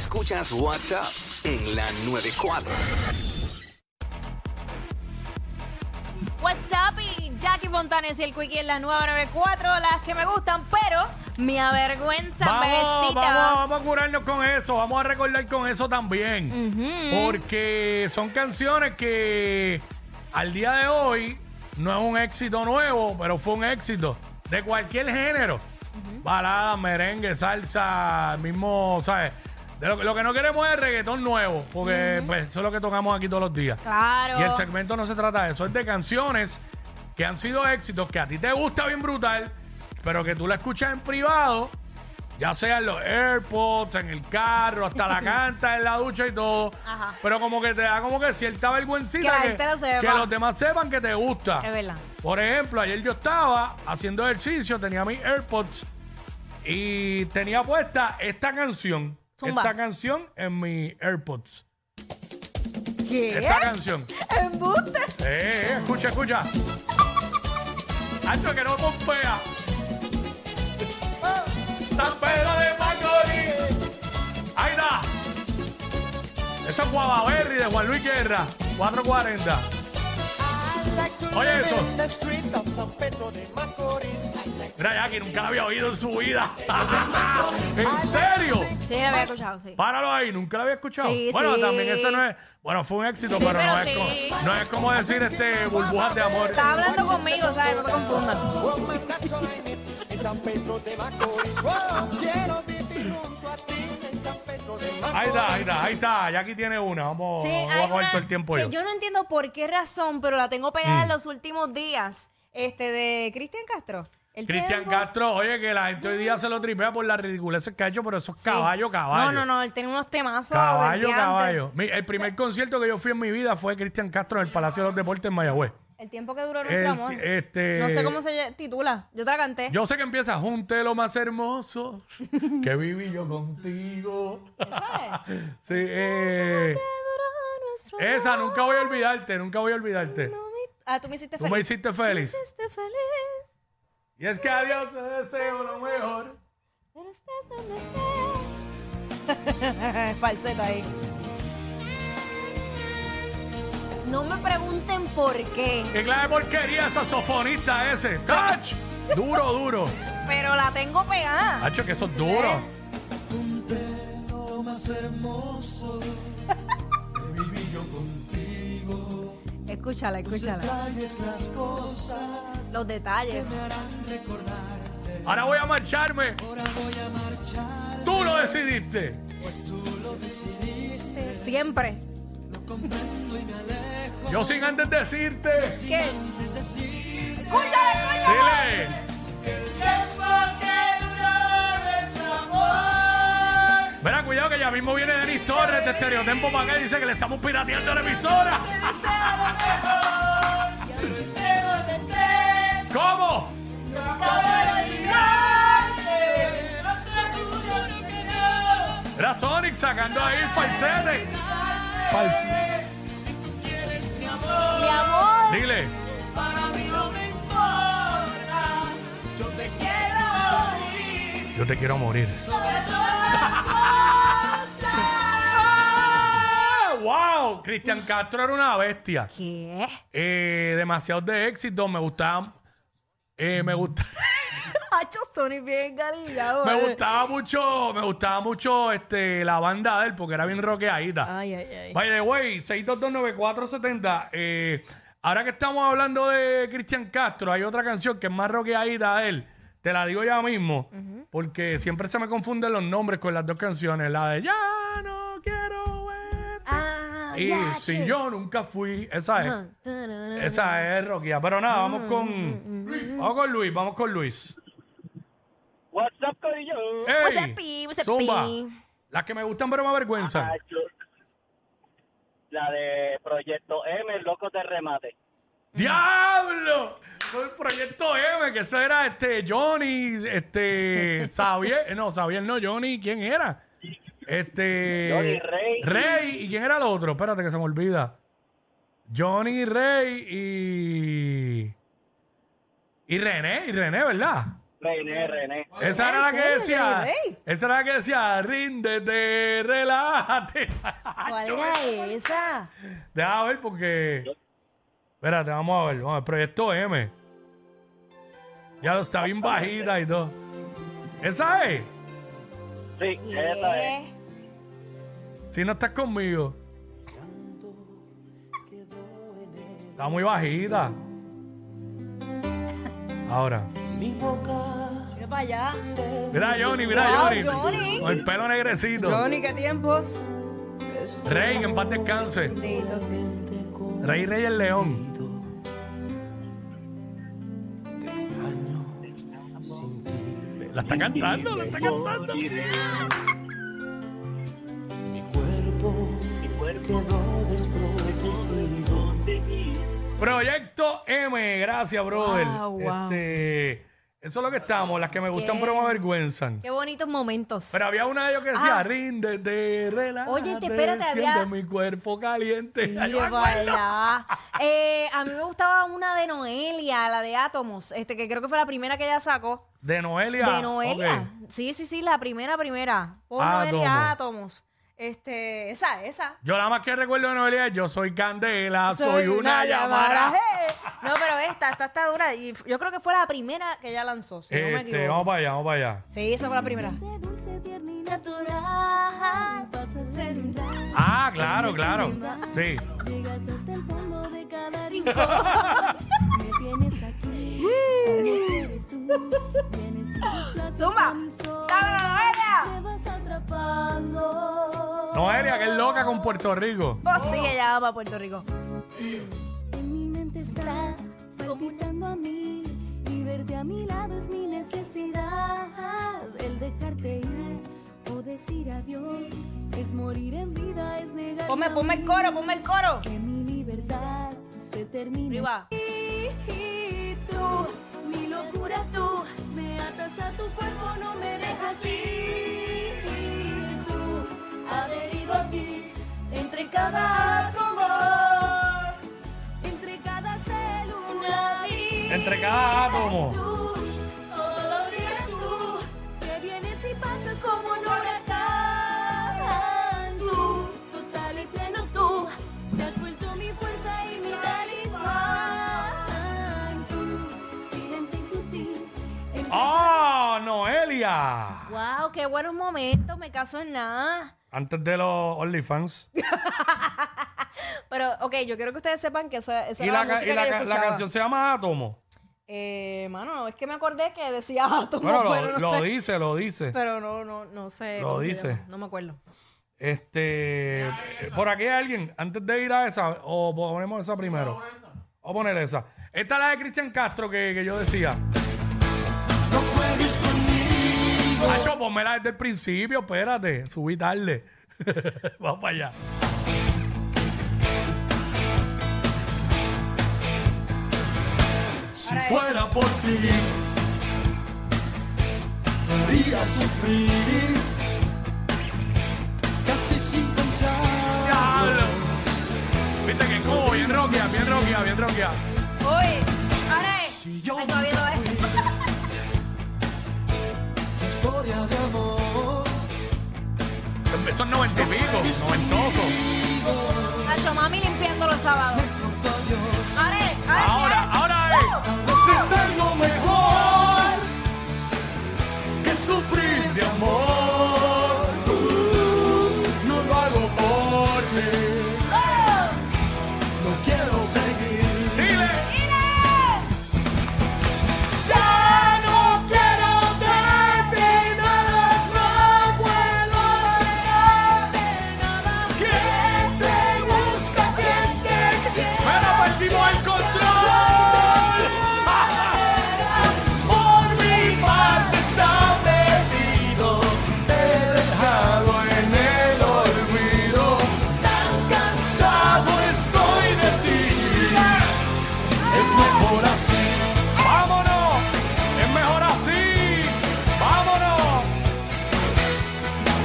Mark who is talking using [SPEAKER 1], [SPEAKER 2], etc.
[SPEAKER 1] Escuchas WhatsApp en la 94.
[SPEAKER 2] What's up? Y Jackie Fontanes y el Quickie en la nueva 94, las que me gustan, pero me avergüenza
[SPEAKER 3] Vamos, vamos, vamos a curarnos con eso, vamos a recordar con eso también. Porque son canciones que al día de hoy no es un éxito nuevo, pero fue un éxito de cualquier género. Balada, merengue, salsa, mismo, ¿sabes? De lo, lo que no queremos es reggaetón nuevo, porque pues, eso es lo que tocamos aquí todos los días.
[SPEAKER 2] Claro.
[SPEAKER 3] Y el segmento no se trata de eso, es de canciones que han sido éxitos, que a ti te gusta bien brutal, pero que tú la escuchas en privado, ya sea en los AirPods, en el carro, hasta la canta en la ducha y todo.
[SPEAKER 2] Ajá.
[SPEAKER 3] Pero como que te da como que cierta vergüencita
[SPEAKER 2] Que la
[SPEAKER 3] que,
[SPEAKER 2] gente lo sepa.
[SPEAKER 3] que los demás sepan que te gusta.
[SPEAKER 2] Es verdad.
[SPEAKER 3] Por ejemplo, ayer yo estaba haciendo ejercicio, tenía mis AirPods y tenía puesta esta canción.
[SPEAKER 2] Zumba.
[SPEAKER 3] Esta canción en mis AirPods.
[SPEAKER 2] ¿Qué?
[SPEAKER 3] Esta canción.
[SPEAKER 2] ¿Embuste?
[SPEAKER 3] Eh, eh, escucha, escucha. Alto que no pompea. San Pedro de Macorís. Ahí está. Eso es Guavaberry de Juan Luis Guerra. 440. Oye eso. Mira, Jackie, nunca la había oído en su vida. ¿En serio?
[SPEAKER 2] Sí, lo había escuchado, sí.
[SPEAKER 3] Páralo ahí, nunca lo había escuchado.
[SPEAKER 2] Sí,
[SPEAKER 3] bueno,
[SPEAKER 2] sí.
[SPEAKER 3] también eso no es. Bueno, fue un éxito,
[SPEAKER 2] Sí,
[SPEAKER 3] pero, no, es como, no es como decir este burbujas de amor.
[SPEAKER 2] Estaba hablando conmigo, ¿sabes? No te confundas.
[SPEAKER 3] Ahí está, ahí está, ahí está. Ya aquí tiene una. Vamos,
[SPEAKER 2] Sí,
[SPEAKER 3] vamos a
[SPEAKER 2] hay una
[SPEAKER 3] todo el tiempo
[SPEAKER 2] que
[SPEAKER 3] yo.
[SPEAKER 2] yo no entiendo por qué razón, pero la tengo pegada en
[SPEAKER 3] Mm.
[SPEAKER 2] los últimos días. Este, de Cristian Castro. El
[SPEAKER 3] Cristian
[SPEAKER 2] tiempo-
[SPEAKER 3] Castro, oye, que la gente hoy día se lo tripea por las ridiculeces que ha hecho, pero eso es
[SPEAKER 2] Sí.
[SPEAKER 3] caballo, caballo.
[SPEAKER 2] No, no, no, él tiene unos temazos. del
[SPEAKER 3] Caballo,
[SPEAKER 2] diantre.
[SPEAKER 3] caballo. Mi- el primer concierto que yo fui en mi vida fue Cristian Castro en el Palacio de los Deportes en Mayagüez.
[SPEAKER 2] El tiempo que duró nuestro
[SPEAKER 3] El-
[SPEAKER 2] amor.
[SPEAKER 3] este-
[SPEAKER 2] No sé cómo se titula. Yo te la canté.
[SPEAKER 3] Yo sé que empieza junte lo más hermoso que viví yo contigo. sí, eh,
[SPEAKER 2] Nuestro
[SPEAKER 3] esa,
[SPEAKER 2] amor
[SPEAKER 3] nunca voy a olvidarte, nunca voy a olvidarte.
[SPEAKER 2] no me- Ah, tú me hiciste
[SPEAKER 3] Tú
[SPEAKER 2] feliz.
[SPEAKER 3] me hiciste feliz.
[SPEAKER 2] Me hiciste feliz.
[SPEAKER 3] Y es que a Dios te deseo lo mejor.
[SPEAKER 2] Pero estás donde estés. Falseta ahí. No me pregunten por qué,
[SPEAKER 3] ¿Qué clase de porquería esa sofonista ese? ¡Tach! Duro, duro.
[SPEAKER 2] pero la tengo pegada.
[SPEAKER 3] Hacho, que eso es duro.
[SPEAKER 2] Escúchala, escúchala. Los detalles.
[SPEAKER 3] Ahora voy a marcharme. Tú lo decidiste.
[SPEAKER 2] Siempre.
[SPEAKER 3] Yo sin antes decirte.
[SPEAKER 2] ¿Qué? Escúchala.
[SPEAKER 3] Dile. Verá, cuidado que ya mismo viene Denis Torres de Estereotempo para acá y dice que le estamos pirateando la emisora. ¿Cómo? Era Sonic sacando ahí falsete. Falsete.
[SPEAKER 2] Mi amor.
[SPEAKER 3] Dile. Yo te quiero morir. ¡Wow! Cristian Castro era una bestia.
[SPEAKER 2] ¿Qué?
[SPEAKER 3] Eh, demasiado de éxito. Me gustaba. eh, me gusta.
[SPEAKER 2] Bien galillado.
[SPEAKER 3] Me gustaba mucho, me gustaba mucho este, la banda de él porque era bien rockeadita.
[SPEAKER 2] Ay, ay, ay.
[SPEAKER 3] By the way, 6229470. Eh, ahora que estamos hablando de Cristian Castro, hay otra canción que es más rockeadita de él. Te la digo ya mismo, porque siempre se me confunden los nombres con las dos canciones. La de Ya no quiero ver.
[SPEAKER 2] Ah,
[SPEAKER 3] y si
[SPEAKER 2] che.
[SPEAKER 3] yo nunca fui, esa es. Esa es rockeada. Pero nada, vamos
[SPEAKER 2] Mm,
[SPEAKER 3] con Luis. Vamos con Luis, vamos con Luis.
[SPEAKER 4] Corillo?
[SPEAKER 2] What's up, Pi? What's up,
[SPEAKER 3] Zumba.
[SPEAKER 2] Pi?
[SPEAKER 3] Las que me gustan pero me avergüenzan.
[SPEAKER 4] Ah, yo- La de Proyecto M, el loco de remate.
[SPEAKER 3] ¡Diablo! Fue el proyecto M, que eso era este Johnny, este Xavier, no, Xavier no, Johnny, ¿quién era? Este
[SPEAKER 4] Johnny Rey.
[SPEAKER 3] Rey, ¿y quién era el otro? Espérate que se me olvida. Johnny Rey y y René, y René, ¿verdad?
[SPEAKER 4] René, René.
[SPEAKER 3] Esa era
[SPEAKER 2] ¿En
[SPEAKER 3] la que
[SPEAKER 2] serio,
[SPEAKER 3] decía,
[SPEAKER 2] Rey?
[SPEAKER 3] esa era la que decía, ríndete, relájate.
[SPEAKER 2] ¿Cuál era esa?
[SPEAKER 3] Deja ver porque. Espérate, vamos a ver. Vamos a ver. Proyecto M. Ya lo está bien bajita y todo. ¿Esa es?
[SPEAKER 4] Sí, esa es.
[SPEAKER 3] Si no estás conmigo. Está muy bajita. Ahora.
[SPEAKER 2] Mira para allá.
[SPEAKER 3] Mira Johnny, mira
[SPEAKER 2] Wow,
[SPEAKER 3] Johnny.
[SPEAKER 2] Johnny.
[SPEAKER 3] Con el pelo negrecito.
[SPEAKER 2] Johnny, ¿qué tiempos?
[SPEAKER 3] Rey, que en paz descanse.
[SPEAKER 2] Bendito, sí.
[SPEAKER 3] Rey Rey el León. La está cantando, la está cantando. Proyecto M, gracias, brother.
[SPEAKER 2] Wow, wow.
[SPEAKER 3] Este, eso es lo que estamos, las que me gustan
[SPEAKER 2] Qué-
[SPEAKER 3] pero me avergüenzan.
[SPEAKER 2] Qué bonitos momentos.
[SPEAKER 3] Pero había una de ellos que decía,
[SPEAKER 2] Ah.
[SPEAKER 3] ríndete, relájate,
[SPEAKER 2] Oye, te- espérate,
[SPEAKER 3] siente
[SPEAKER 2] había-
[SPEAKER 3] mi cuerpo caliente. Ay, yo me
[SPEAKER 2] Mire
[SPEAKER 3] acuerdo.
[SPEAKER 2] para allá. Eh, a mí me gustaba una de Noelia, la de Átomos, este, que creo que fue la primera que ella sacó.
[SPEAKER 3] De Noelia.
[SPEAKER 2] De Noelia.
[SPEAKER 3] ok.
[SPEAKER 2] Sí, sí, sí, la primera, primera. Por
[SPEAKER 3] Átomos.
[SPEAKER 2] Noelia Átomos. Este, esa, esa.
[SPEAKER 3] Yo la más que recuerdo de Noelia es Yo soy Candela, soy, una, llamada.
[SPEAKER 2] ¡Eh! No, pero esta, esta está dura. Y f- yo creo que fue la primera que ella lanzó, si no me
[SPEAKER 3] Este,
[SPEAKER 2] equivoco.
[SPEAKER 3] vamos para allá, vamos para allá.
[SPEAKER 2] Sí, esa fue la primera.
[SPEAKER 3] Ah, claro, claro. Sí.
[SPEAKER 5] Llegas hasta el fondo de cada rincón.
[SPEAKER 3] con Puerto Rico.
[SPEAKER 2] Oh, sí, ella va para Puerto Rico.
[SPEAKER 5] En mi mente estás palpitando a mí. Y verte a mi lado es mi necesidad. El dejarte ir o decir adiós. Es morir en vida, es negar.
[SPEAKER 2] Ponme, ponme el coro, ponme el coro.
[SPEAKER 5] Que mi libertad se termine.
[SPEAKER 2] Arriba.
[SPEAKER 5] Y tú, Entre cada átomo. Tú, todos los días tú, que vienes y pasas como un huracán. Tú, total y pleno tú, te has vuelto mi fuerza y mi talismán. Tú, silente y sutil. entre
[SPEAKER 3] ¡Oh, Noelia!
[SPEAKER 2] Wow, qué buenos momentos, me caso en nada.
[SPEAKER 3] Antes de los OnlyFans.
[SPEAKER 2] Pero, ok, yo quiero que ustedes sepan que esa, esa
[SPEAKER 3] Y
[SPEAKER 2] era
[SPEAKER 3] la,
[SPEAKER 2] la,
[SPEAKER 3] ca-
[SPEAKER 2] música
[SPEAKER 3] y la
[SPEAKER 2] que yo
[SPEAKER 3] ca- la
[SPEAKER 2] escuchaba.
[SPEAKER 3] canción se llama Átomo.
[SPEAKER 2] Eh, mano, no, es que me acordé que decía átomo,
[SPEAKER 3] Bueno,
[SPEAKER 2] pero
[SPEAKER 3] lo,
[SPEAKER 2] no
[SPEAKER 3] lo
[SPEAKER 2] sé.
[SPEAKER 3] dice, lo dice.
[SPEAKER 2] Pero no, no, no sé.
[SPEAKER 3] Lo
[SPEAKER 2] cómo se
[SPEAKER 3] dice.
[SPEAKER 2] llama, No me acuerdo.
[SPEAKER 3] Este, por aquí hay alguien, antes de ir a esa, o ponemos esa primero. Vamos a poner esa. Esta es la de Cristian Castro que, que yo decía. No juegues conmigo. Hacho, ponmela desde el principio, espérate, subí tarde. Vamos para allá.
[SPEAKER 6] Si fuera por ti, haría sufrir, casi sin pensar.
[SPEAKER 3] ¡Diablo! Viste que como bien roquia, bien roquia, bien roquia.
[SPEAKER 2] Uy, ahora es.
[SPEAKER 6] Si yo
[SPEAKER 2] Ay, todavía no es.
[SPEAKER 6] tu historia de amor,
[SPEAKER 3] Empezó en noventa y pico, noventoso.
[SPEAKER 2] Nacho, mami limpiando los sábados. Ahora es, ahora
[SPEAKER 6] pues estar lo mejor que
[SPEAKER 3] sufrir de amor.